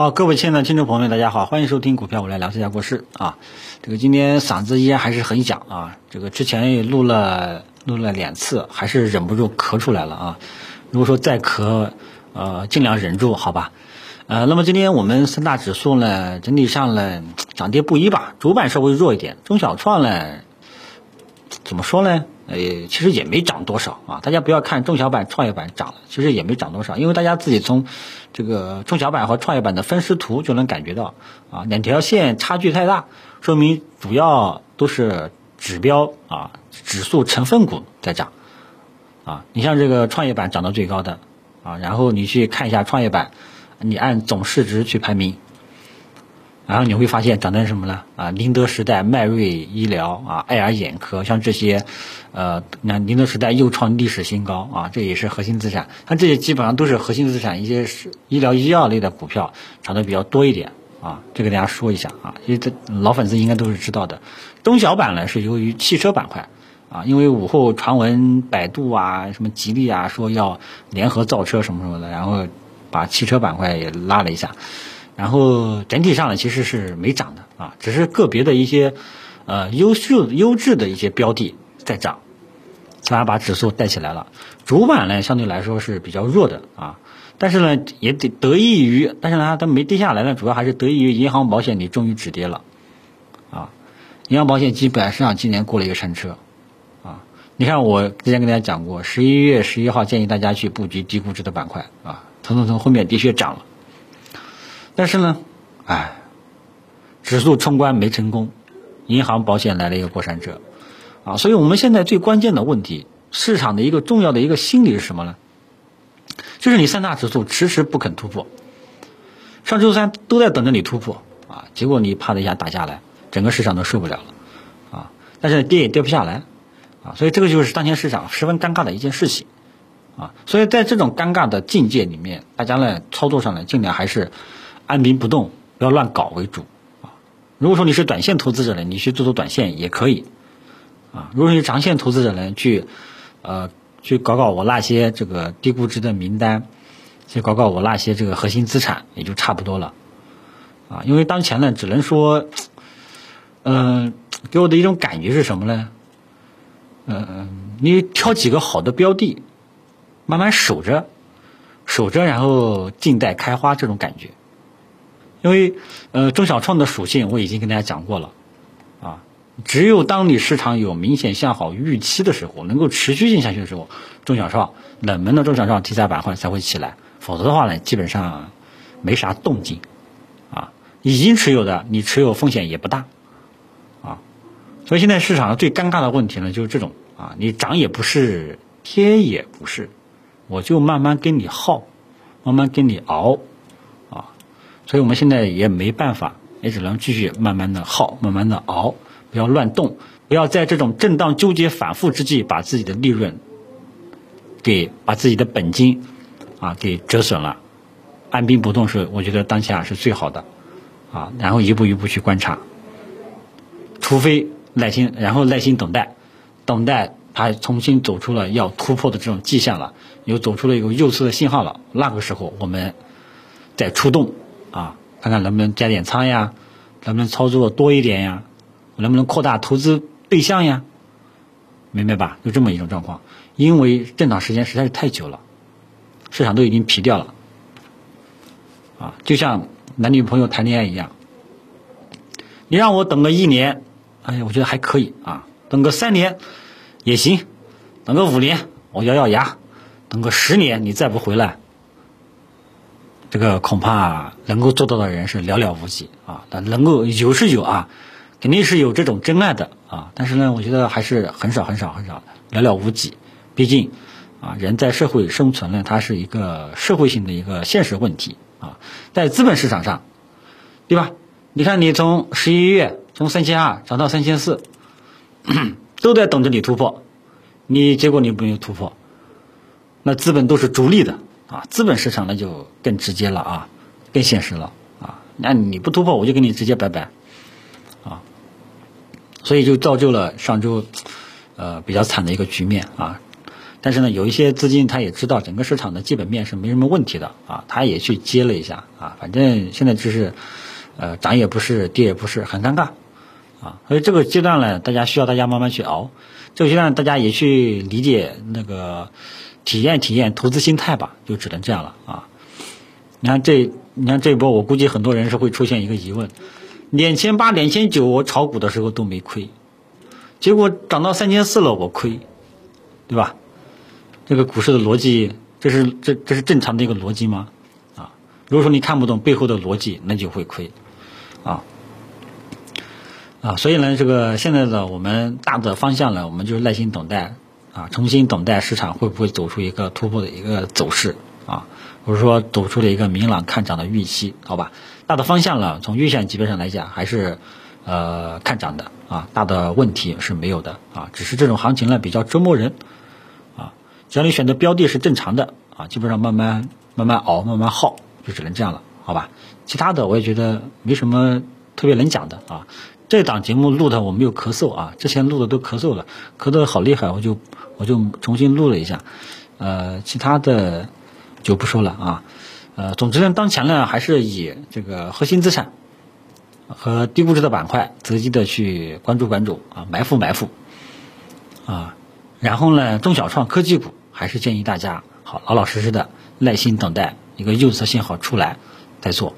好，各位亲爱的听众朋友们，大家好，欢迎收听股票我来聊这家国事啊。这个今天嗓子依然还是很响啊，这个之前也录了录了两次，还是忍不住咳出来了啊。如果说再咳，呃，尽量忍住，好吧。呃，那么今天我们三大指数呢，整体上呢涨跌不一吧，主板稍微弱一点，中小创呢，怎么说呢？呃，其实也没涨多少啊。大家不要看中小板、创业板涨了，其实也没涨多少，因为大家自己从这个中小板和创业板的分时图就能感觉到啊，两条线差距太大，说明主要都是指标啊，指数成分股在涨啊。你像这个创业板涨得最高的啊，然后你去看一下创业板，你按总市值去排名。然后你会发现涨的什么呢？啊，宁德时代、迈瑞医疗啊、爱尔眼科，像这些，呃，那宁德时代又创历史新高啊，这也是核心资产。像这些基本上都是核心资产，一些是医疗医药类的股票涨得比较多一点啊。这个大家说一下啊，因为这老粉丝应该都是知道的。中小板呢是由于汽车板块啊，因为午后传闻百度啊、什么吉利啊说要联合造车什么什么的，然后把汽车板块也拉了一下。然后整体上呢，其实是没涨的啊，只是个别的一些呃优秀优质的一些标的在涨，反而把指数带起来了。主板呢相对来说是比较弱的啊，但是呢也得得益于，但是呢它没跌下来呢，主要还是得益于银行保险你终于止跌了啊。银行保险基本上今年过了一个山车啊。你看我之前跟大家讲过，十一月十一号建议大家去布局低估值的板块啊，腾腾腾后面的确涨了。但是呢，哎，指数冲关没成功，银行保险来了一个过山车，啊，所以我们现在最关键的问题，市场的一个重要的一个心理是什么呢？就是你三大指数迟迟不肯突破，上周三都在等着你突破，啊，结果你啪的一下打下来，整个市场都受不了了，啊，但是跌也跌不下来，啊，所以这个就是当前市场十分尴尬的一件事情，啊，所以在这种尴尬的境界里面，大家呢操作上呢尽量还是。按兵不动，不要乱搞为主啊！如果说你是短线投资者呢，你去做做短线也可以啊。如果你是长线投资者呢，去呃去搞搞我那些这个低估值的名单，去搞搞我那些这个核心资产，也就差不多了啊。因为当前呢，只能说，嗯，给我的一种感觉是什么呢？嗯，你挑几个好的标的，慢慢守着，守着，然后静待开花，这种感觉。因为，呃，中小创的属性我已经跟大家讲过了，啊，只有当你市场有明显向好预期的时候，能够持续性下去的时候，中小创冷门的中小创题材板块才会起来，否则的话呢，基本上没啥动静，啊，已经持有的你持有风险也不大，啊，所以现在市场上最尴尬的问题呢就是这种，啊，你涨也不是，跌也不是，我就慢慢跟你耗，慢慢跟你熬。所以我们现在也没办法，也只能继续慢慢的耗，慢慢的熬，不要乱动，不要在这种震荡纠结反复之际，把自己的利润给把自己的本金啊给折损了。按兵不动是我觉得当下是最好的啊，然后一步一步去观察，除非耐心，然后耐心等待，等待它重新走出了要突破的这种迹象了，又走出了一个右侧的信号了，那个时候我们再出动。啊，看看能不能加点仓呀，能不能操作多一点呀，能不能扩大投资对象呀？明白吧？就这么一种状况，因为震荡时间实在是太久了，市场都已经疲掉了。啊，就像男女朋友谈恋爱一样，你让我等个一年，哎呀，我觉得还可以啊，等个三年也行，等个五年我咬咬牙，等个十年你再不回来。这个恐怕能够做到的人是寥寥无几啊，但能够有是有啊，肯定是有这种真爱的啊，但是呢，我觉得还是很少很少很少，寥寥无几。毕竟啊，人在社会生存呢，它是一个社会性的一个现实问题啊，在资本市场上，对吧？你看，你从十一月从三千二涨到三千四，都在等着你突破，你结果你没有突破，那资本都是逐利的。啊，资本市场那就更直接了啊，更现实了啊。那你不突破，我就跟你直接拜拜啊。所以就造就了上周呃比较惨的一个局面啊。但是呢，有一些资金他也知道整个市场的基本面是没什么问题的啊，他也去接了一下啊，反正现在就是，呃，涨也不是，跌也不是，很尴尬啊。所以这个阶段呢，大家需要大家慢慢去熬。这个阶段大家也去理解那个体验体验投资心态吧，就只能这样了啊。你看这，你看这一波，我估计很多人是会出现一个疑问：两千八、两千九，我炒股的时候都没亏，结果涨到三千四了，我亏，对吧？这个股市的逻辑，这是这这是正常的一个逻辑吗？啊，如果说你看不懂背后的逻辑，那就会亏，啊啊，所以呢，这个现在的我们大的方向呢，我们就是耐心等待啊，重新等待市场会不会走出一个突破的一个走势啊，或者说走出了一个明朗看涨的预期，好吧？大的方向呢，从月线级别上来讲，还是呃看涨的啊，大的问题是没有的啊，只是这种行情呢比较折磨人啊。只要你选择标的是正常的啊，基本上慢慢慢慢熬，慢慢耗，就只能这样了，好吧？其他的我也觉得没什么特别能讲的啊。这档节目录的我没有咳嗽啊，之前录的都咳嗽了，咳得好厉害，我就我就重新录了一下。呃，其他的就不说了啊。呃，总之呢，当前呢还是以这个核心资产和低估值的板块，择机的去关注关注啊，埋伏埋伏啊。然后呢，中小创科技股。还是建议大家好老老实实的耐心等待一个右侧信号出来再做，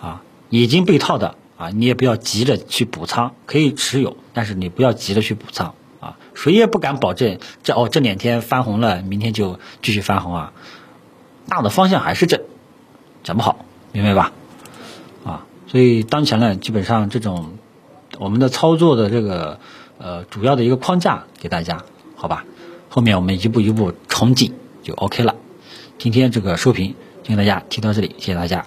啊，已经被套的啊，你也不要急着去补仓，可以持有，但是你不要急着去补仓，谁也不敢保证这哦这两天翻红了，明天就继续翻红啊，大的方向还是正，讲不好，明白吧？啊，所以当前呢，基本上这种我们的操作的这个呃主要的一个框架给大家，好吧？后面我们一步一步冲进就 OK 了。今天这个收评就跟大家提到这里，谢谢大家。